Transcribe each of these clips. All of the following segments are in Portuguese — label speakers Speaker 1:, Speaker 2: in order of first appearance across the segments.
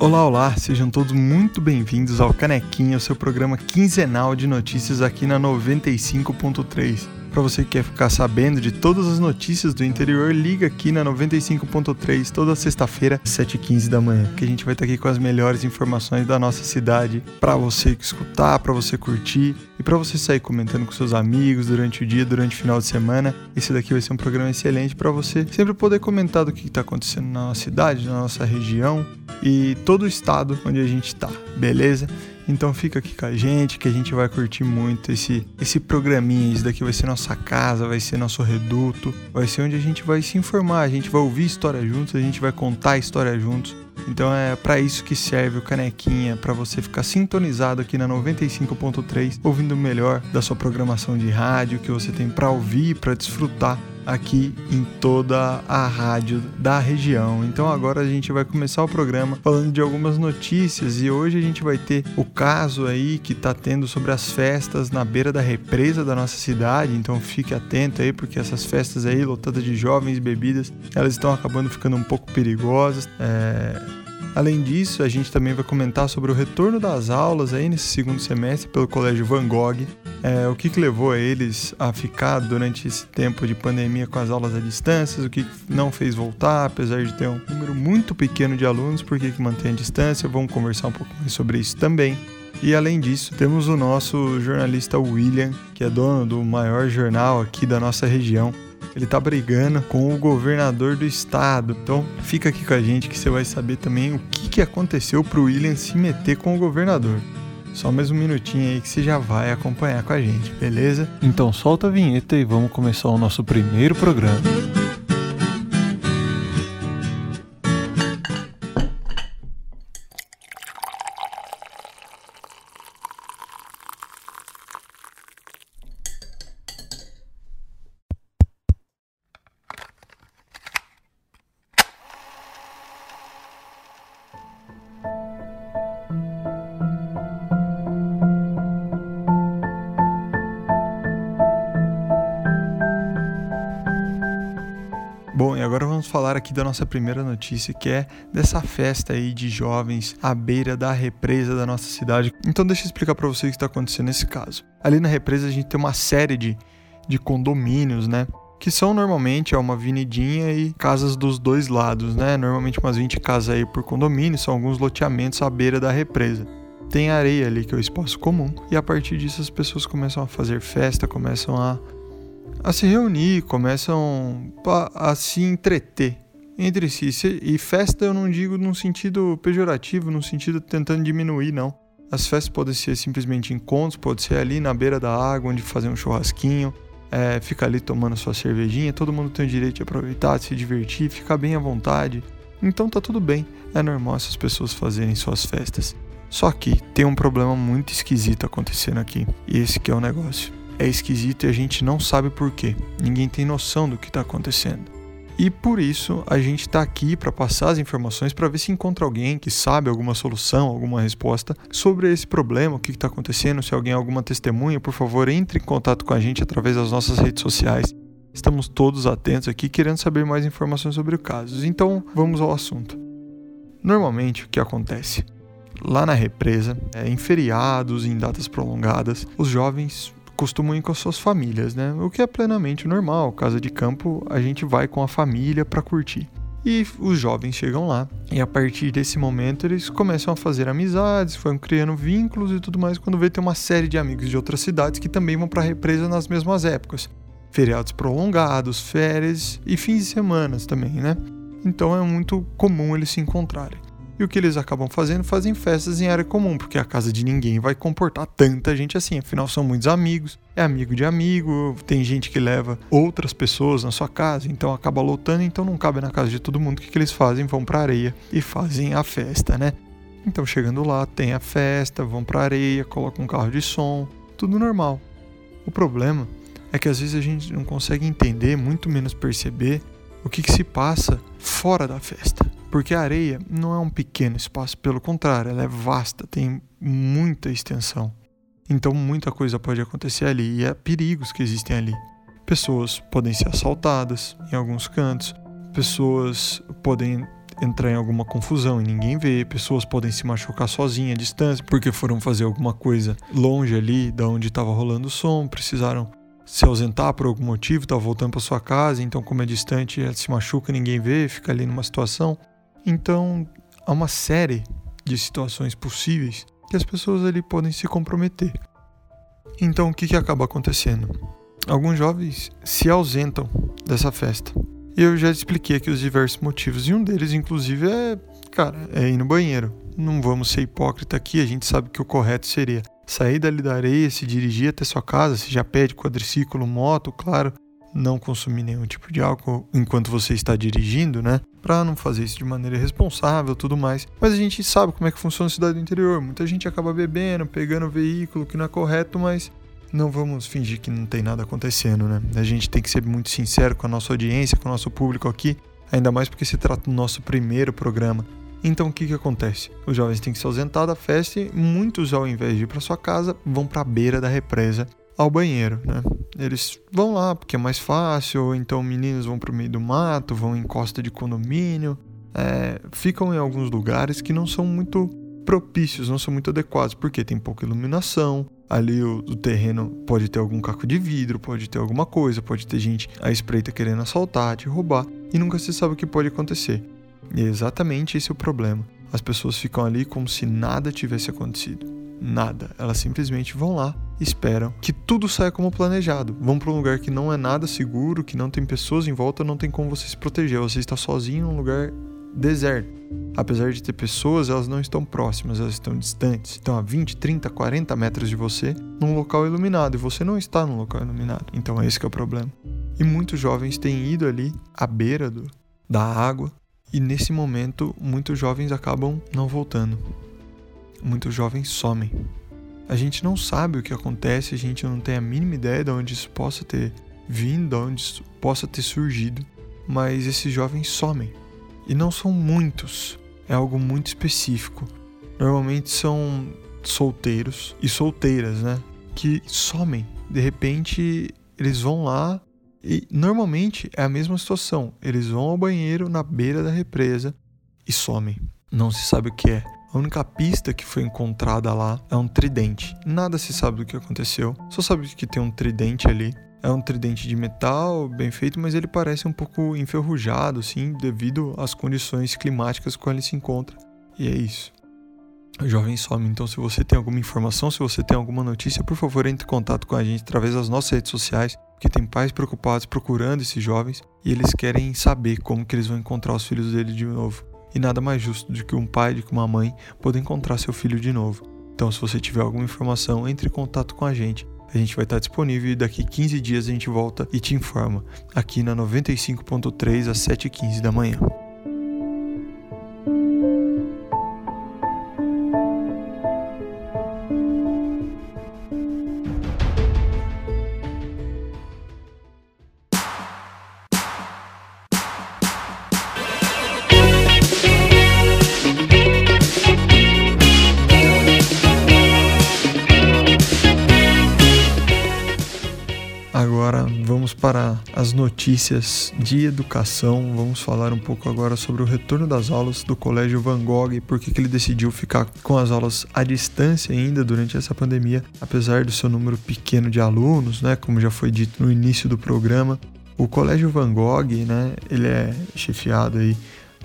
Speaker 1: Olá, olá, sejam todos muito bem-vindos ao Canequinha, o seu programa quinzenal de notícias aqui na 95.3. Para você que quer ficar sabendo de todas as notícias do interior, liga aqui na 95.3 toda sexta-feira, 7h15 da manhã, que a gente vai estar aqui com as melhores informações da nossa cidade para você escutar, para você curtir e para você sair comentando com seus amigos durante o dia, durante o final de semana. Esse daqui vai ser um programa excelente para você sempre poder comentar do que está acontecendo na nossa cidade, na nossa região e todo o estado onde a gente está, beleza? Então fica aqui com a gente que a gente vai curtir muito esse, esse programinha. Isso daqui vai ser nossa casa, vai ser nosso reduto, vai ser onde a gente vai se informar, a gente vai ouvir história juntos, a gente vai contar história juntos. Então é para isso que serve o Canequinha, para você ficar sintonizado aqui na 95.3, ouvindo o melhor da sua programação de rádio que você tem para ouvir, para desfrutar aqui em toda a rádio da região. Então agora a gente vai começar o programa falando de algumas notícias e hoje a gente vai ter o caso aí que está tendo sobre as festas na beira da represa da nossa cidade. Então fique atento aí porque essas festas aí lotadas de jovens e bebidas, elas estão acabando ficando um pouco perigosas. É Além disso, a gente também vai comentar sobre o retorno das aulas aí nesse segundo semestre pelo Colégio Van Gogh, é, o que, que levou eles a ficar durante esse tempo de pandemia com as aulas à distância, o que não fez voltar, apesar de ter um número muito pequeno de alunos, por que, que mantém a distância, vamos conversar um pouco mais sobre isso também. E além disso, temos o nosso jornalista William, que é dono do maior jornal aqui da nossa região, ele tá brigando com o governador do estado. Então, fica aqui com a gente que você vai saber também o que, que aconteceu pro William se meter com o governador. Só mais um minutinho aí que você já vai acompanhar com a gente, beleza? Então solta a vinheta e vamos começar o nosso primeiro programa. Bom, e agora vamos falar aqui da nossa primeira notícia, que é dessa festa aí de jovens à beira da represa da nossa cidade. Então deixa eu explicar para vocês o que está acontecendo nesse caso. Ali na represa a gente tem uma série de, de condomínios, né? Que são normalmente é uma avenidinha e casas dos dois lados, né? Normalmente umas 20 casas aí por condomínio, são alguns loteamentos à beira da represa tem areia ali, que é o espaço comum, e a partir disso as pessoas começam a fazer festa, começam a a se reunir, começam a se entreter entre si. E festa eu não digo num sentido pejorativo, num sentido tentando diminuir, não. As festas podem ser simplesmente encontros, pode ser ali na beira da água, onde fazer um churrasquinho, é, ficar ali tomando sua cervejinha, todo mundo tem o direito de aproveitar, de se divertir, ficar bem à vontade. Então tá tudo bem, é normal essas pessoas fazerem suas festas. Só que tem um problema muito esquisito acontecendo aqui, e esse que é o negócio é esquisito e a gente não sabe por quê. Ninguém tem noção do que está acontecendo. E por isso a gente está aqui para passar as informações para ver se encontra alguém que sabe alguma solução, alguma resposta sobre esse problema, o que está acontecendo. Se alguém alguma testemunha, por favor, entre em contato com a gente através das nossas redes sociais. Estamos todos atentos aqui querendo saber mais informações sobre o caso. Então vamos ao assunto. Normalmente o que acontece? Lá na represa, é, em feriados, em datas prolongadas, os jovens costumam ir com as suas famílias, né? O que é plenamente normal. Casa de campo, a gente vai com a família para curtir. E os jovens chegam lá, e a partir desse momento eles começam a fazer amizades, vão criando vínculos e tudo mais. Quando vê, tem uma série de amigos de outras cidades que também vão para a represa nas mesmas épocas. Feriados prolongados, férias e fins de semana também, né? Então é muito comum eles se encontrarem. E o que eles acabam fazendo? Fazem festas em área comum, porque a casa de ninguém vai comportar tanta gente assim. Afinal, são muitos amigos, é amigo de amigo, tem gente que leva outras pessoas na sua casa, então acaba lotando, então não cabe na casa de todo mundo. O que, que eles fazem? Vão pra areia e fazem a festa, né? Então, chegando lá, tem a festa, vão pra areia, colocam um carro de som, tudo normal. O problema é que às vezes a gente não consegue entender, muito menos perceber, o que, que se passa fora da festa. Porque a areia não é um pequeno espaço, pelo contrário, ela é vasta, tem muita extensão. Então muita coisa pode acontecer ali e há perigos que existem ali. Pessoas podem ser assaltadas em alguns cantos, pessoas podem entrar em alguma confusão e ninguém vê, pessoas podem se machucar sozinha à distância porque foram fazer alguma coisa longe ali da onde estava rolando o som, precisaram se ausentar por algum motivo, tá voltando para sua casa, então como é distante, ela se machuca, ninguém vê, fica ali numa situação. Então, há uma série de situações possíveis que as pessoas ali podem se comprometer. Então, o que, que acaba acontecendo? Alguns jovens se ausentam dessa festa. E eu já expliquei aqui os diversos motivos, e um deles, inclusive, é, cara, é ir no banheiro. Não vamos ser hipócrita aqui, a gente sabe que o correto seria sair dali da areia, se dirigir até sua casa, se já pede quadriciclo, moto, claro, não consumir nenhum tipo de álcool enquanto você está dirigindo, né? Para não fazer isso de maneira responsável, tudo mais. Mas a gente sabe como é que funciona a cidade do interior. Muita gente acaba bebendo, pegando o veículo que não é correto, mas não vamos fingir que não tem nada acontecendo, né? A gente tem que ser muito sincero com a nossa audiência, com o nosso público aqui, ainda mais porque se trata do nosso primeiro programa. Então o que, que acontece? Os jovens têm que se ausentar da festa e muitos, ao invés de ir para sua casa, vão para a beira da represa ao banheiro, né? Eles vão lá porque é mais fácil, ou então meninos vão para o meio do mato, vão em costa de condomínio, é, ficam em alguns lugares que não são muito propícios, não são muito adequados, porque tem pouca iluminação, ali o, o, terreno pode ter algum caco de vidro, pode ter alguma coisa, pode ter gente à espreita querendo assaltar, te roubar, e nunca se sabe o que pode acontecer. E é exatamente esse o problema. As pessoas ficam ali como se nada tivesse acontecido. Nada. Elas simplesmente vão lá, esperam que tudo saia como planejado. Vão para um lugar que não é nada seguro, que não tem pessoas em volta, não tem como você se proteger. Você está sozinho num lugar deserto. Apesar de ter pessoas, elas não estão próximas, elas estão distantes. Estão a 20, 30, 40 metros de você, num local iluminado, e você não está num local iluminado. Então é esse que é o problema. E muitos jovens têm ido ali à beira do, da água, e nesse momento, muitos jovens acabam não voltando. Muitos jovens somem. A gente não sabe o que acontece, a gente não tem a mínima ideia de onde isso possa ter vindo, de onde isso possa ter surgido, mas esses jovens somem. E não são muitos, é algo muito específico. Normalmente são solteiros e solteiras, né? Que somem. De repente, eles vão lá e normalmente é a mesma situação. Eles vão ao banheiro na beira da represa e somem. Não se sabe o que é. A única pista que foi encontrada lá é um tridente. Nada se sabe do que aconteceu. Só sabe que tem um tridente ali. É um tridente de metal, bem feito, mas ele parece um pouco enferrujado, assim, devido às condições climáticas com ele se encontra. E é isso. O jovem some. Então, se você tem alguma informação, se você tem alguma notícia, por favor, entre em contato com a gente através das nossas redes sociais porque tem pais preocupados procurando esses jovens e eles querem saber como que eles vão encontrar os filhos dele de novo. E nada mais justo do que um pai, do que uma mãe poder encontrar seu filho de novo. Então, se você tiver alguma informação, entre em contato com a gente. A gente vai estar disponível e daqui 15 dias a gente volta e te informa aqui na 95.3 às 7h15 da manhã. Notícias de educação. Vamos falar um pouco agora sobre o retorno das aulas do Colégio Van Gogh e por que ele decidiu ficar com as aulas à distância ainda durante essa pandemia, apesar do seu número pequeno de alunos, né, como já foi dito no início do programa. O Colégio Van Gogh, né, ele é chefiado aí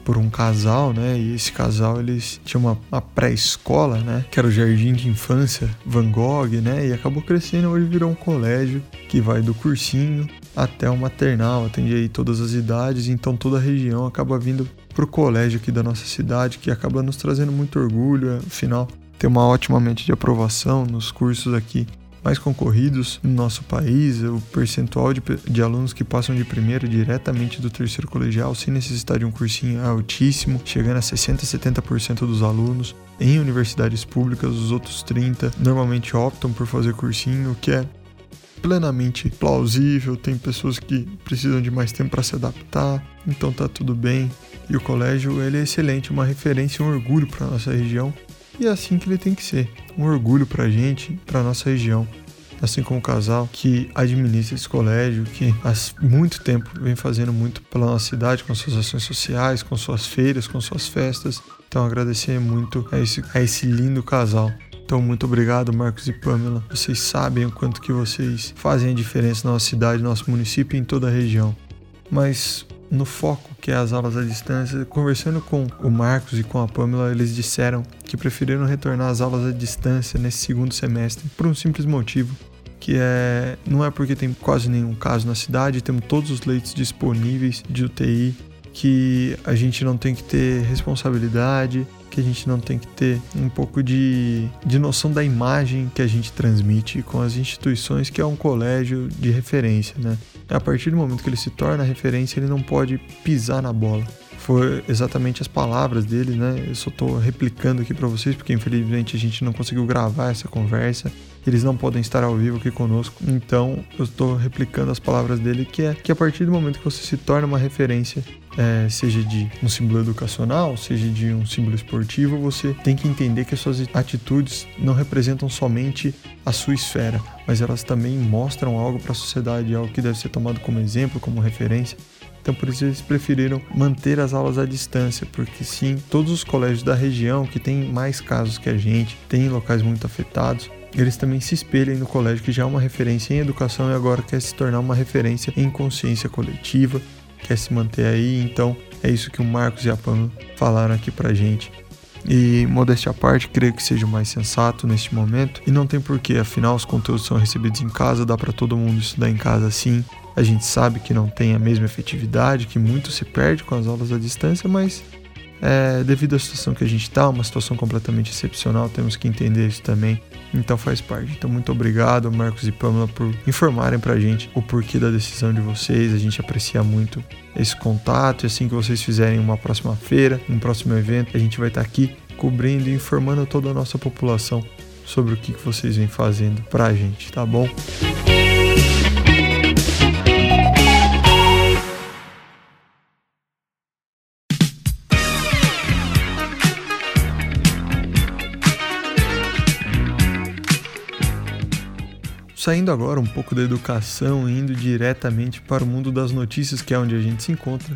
Speaker 1: por um casal, né? E esse casal eles tinham uma, uma pré-escola, né? Que era o Jardim de Infância Van Gogh, né? E acabou crescendo, hoje virou um colégio que vai do cursinho até o maternal, atende aí todas as idades, então toda a região acaba vindo pro colégio aqui da nossa cidade, que acaba nos trazendo muito orgulho, afinal tem uma ótima mente de aprovação nos cursos aqui mais concorridos no nosso país, o percentual de, de alunos que passam de primeiro diretamente do terceiro colegial sem necessitar de um cursinho é altíssimo, chegando a 60, 70% dos alunos. Em universidades públicas, os outros 30 normalmente optam por fazer cursinho, o que é plenamente plausível. Tem pessoas que precisam de mais tempo para se adaptar, então tá tudo bem. E o colégio ele é excelente, uma referência, um orgulho para nossa região. E é assim que ele tem que ser, um orgulho para a gente, para nossa região. assim como o casal que administra esse colégio, que há muito tempo vem fazendo muito pela nossa cidade, com suas ações sociais, com suas feiras, com suas festas. Então agradecer muito a esse, a esse lindo casal. Então, muito obrigado, Marcos e Pamela. Vocês sabem o quanto que vocês fazem a diferença na nossa cidade, no nosso município e em toda a região. Mas no foco que é as aulas à distância, conversando com o Marcos e com a Pamela, eles disseram que preferiram retornar às aulas à distância nesse segundo semestre por um simples motivo, que é não é porque tem quase nenhum caso na cidade, temos todos os leitos disponíveis de UTI, que a gente não tem que ter responsabilidade, que a gente não tem que ter um pouco de, de noção da imagem que a gente transmite com as instituições que é um colégio de referência, né? A partir do momento que ele se torna referência, ele não pode pisar na bola. Foi exatamente as palavras dele, né? Eu só estou replicando aqui para vocês, porque infelizmente a gente não conseguiu gravar essa conversa eles não podem estar ao vivo aqui conosco. Então eu estou replicando as palavras dele, que é que a partir do momento que você se torna uma referência, é, seja de um símbolo educacional, seja de um símbolo esportivo, você tem que entender que as suas atitudes não representam somente a sua esfera, mas elas também mostram algo para a sociedade, algo que deve ser tomado como exemplo, como referência. Então por isso eles preferiram manter as aulas à distância, porque sim, todos os colégios da região que têm mais casos que a gente, têm locais muito afetados, eles também se espelham no colégio que já é uma referência em educação e agora quer se tornar uma referência em consciência coletiva, quer se manter aí. Então é isso que o Marcos e a Pamela falaram aqui pra gente. E modéstia à parte, creio que seja o mais sensato neste momento. E não tem porquê, afinal os conteúdos são recebidos em casa, dá para todo mundo estudar em casa sim. A gente sabe que não tem a mesma efetividade, que muito se perde com as aulas à distância, mas é, devido à situação que a gente está, uma situação completamente excepcional, temos que entender isso também. Então faz parte. Então muito obrigado, Marcos e Pamela, por informarem pra gente o porquê da decisão de vocês. A gente aprecia muito esse contato e assim que vocês fizerem uma próxima feira, um próximo evento, a gente vai estar tá aqui cobrindo e informando toda a nossa população sobre o que vocês vêm fazendo pra gente, tá bom? Saindo agora um pouco da educação e indo diretamente para o mundo das notícias, que é onde a gente se encontra.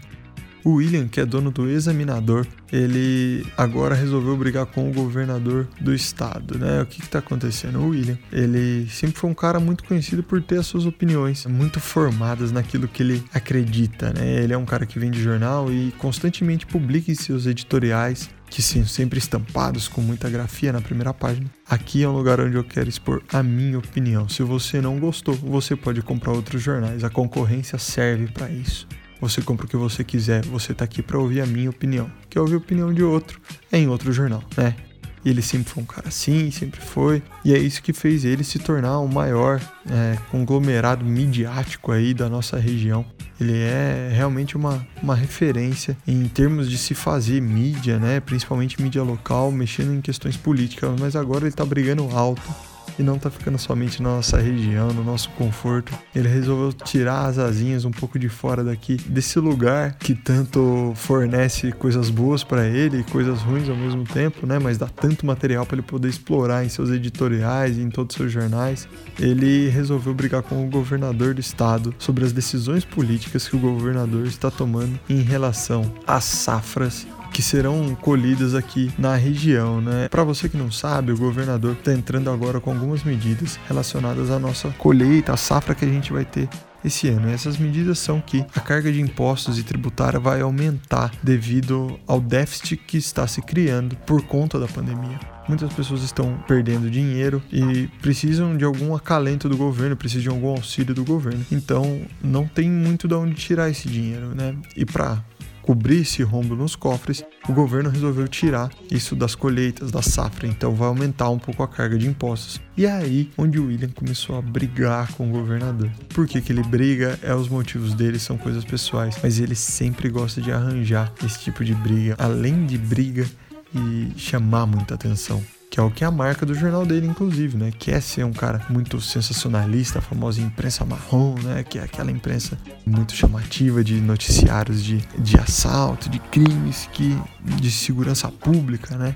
Speaker 1: O William, que é dono do Examinador, ele agora resolveu brigar com o governador do estado, né? O que está acontecendo? O William, ele sempre foi um cara muito conhecido por ter as suas opiniões muito formadas naquilo que ele acredita, né? Ele é um cara que vem de jornal e constantemente publica em seus editoriais que sim, sempre estampados com muita grafia na primeira página. Aqui é um lugar onde eu quero expor a minha opinião. Se você não gostou, você pode comprar outros jornais. A concorrência serve para isso. Você compra o que você quiser, você tá aqui para ouvir a minha opinião. Quer ouvir a opinião de outro? É em outro jornal, né? E ele sempre foi um cara assim, sempre foi. E é isso que fez ele se tornar o maior é, conglomerado midiático aí da nossa região. Ele é realmente uma, uma referência em termos de se fazer mídia, né? Principalmente mídia local, mexendo em questões políticas. Mas agora ele tá brigando alto e não tá ficando somente na nossa região, no nosso conforto. Ele resolveu tirar as asinhas um pouco de fora daqui, desse lugar que tanto fornece coisas boas para ele e coisas ruins ao mesmo tempo, né? Mas dá tanto material para ele poder explorar em seus editoriais e em todos os seus jornais. Ele resolveu brigar com o governador do estado sobre as decisões políticas que o governador está tomando em relação às safras que serão colhidas aqui na região, né? Para você que não sabe, o governador está entrando agora com algumas medidas relacionadas à nossa colheita, à safra que a gente vai ter esse ano. E essas medidas são que a carga de impostos e tributária vai aumentar devido ao déficit que está se criando por conta da pandemia. Muitas pessoas estão perdendo dinheiro e precisam de algum acalento do governo, precisam de algum auxílio do governo. Então, não tem muito de onde tirar esse dinheiro, né? E para cobrir esse rombo nos cofres, o governo resolveu tirar isso das colheitas, da safra, então vai aumentar um pouco a carga de impostos. E é aí onde o William começou a brigar com o governador. Por que, que ele briga? É os motivos dele, são coisas pessoais, mas ele sempre gosta de arranjar esse tipo de briga, além de briga e chamar muita atenção que é o que é a marca do jornal dele, inclusive, né? Quer é ser um cara muito sensacionalista, a famosa imprensa marrom, né? Que é aquela imprensa muito chamativa de noticiários de, de assalto, de crimes, que, de segurança pública, né?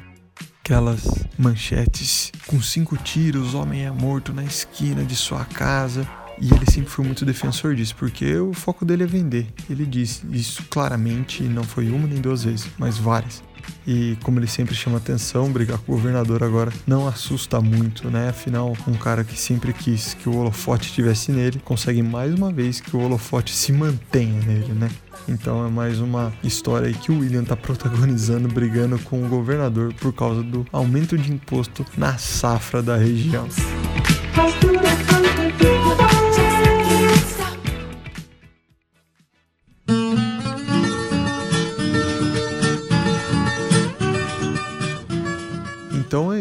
Speaker 1: aquelas manchetes com cinco tiros, homem é morto na esquina de sua casa. E ele sempre foi muito defensor disso, porque o foco dele é vender. Ele disse isso claramente, não foi uma nem duas vezes, mas várias. E como ele sempre chama atenção, brigar com o governador agora não assusta muito, né? Afinal, um cara que sempre quis que o holofote estivesse nele, consegue mais uma vez que o holofote se mantenha nele, né? Então é mais uma história aí que o William tá protagonizando, brigando com o governador por causa do aumento de imposto na safra da região.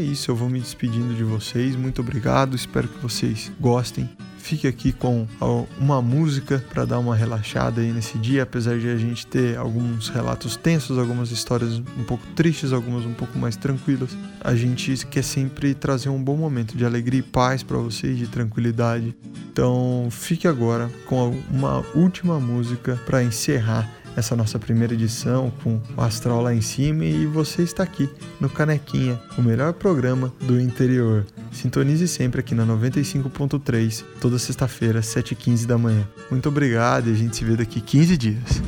Speaker 1: Isso, eu vou me despedindo de vocês. Muito obrigado, espero que vocês gostem. Fique aqui com uma música para dar uma relaxada aí nesse dia, apesar de a gente ter alguns relatos tensos, algumas histórias um pouco tristes, algumas um pouco mais tranquilas. A gente quer sempre trazer um bom momento de alegria e paz para vocês, de tranquilidade. Então, fique agora com uma última música para encerrar essa nossa primeira edição com o Astral lá em cima e você está aqui no Canequinha, o melhor programa do interior. Sintonize sempre aqui na 95.3, toda sexta-feira, 7h15 da manhã. Muito obrigado e a gente se vê daqui 15 dias.